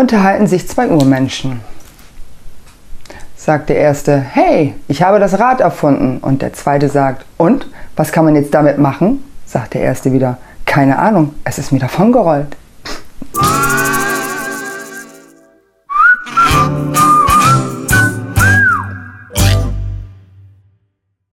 unterhalten sich zwei Urmenschen. Sagt der erste, hey, ich habe das Rad erfunden. Und der zweite sagt, und, was kann man jetzt damit machen? Sagt der erste wieder, keine Ahnung, es ist mir davongerollt.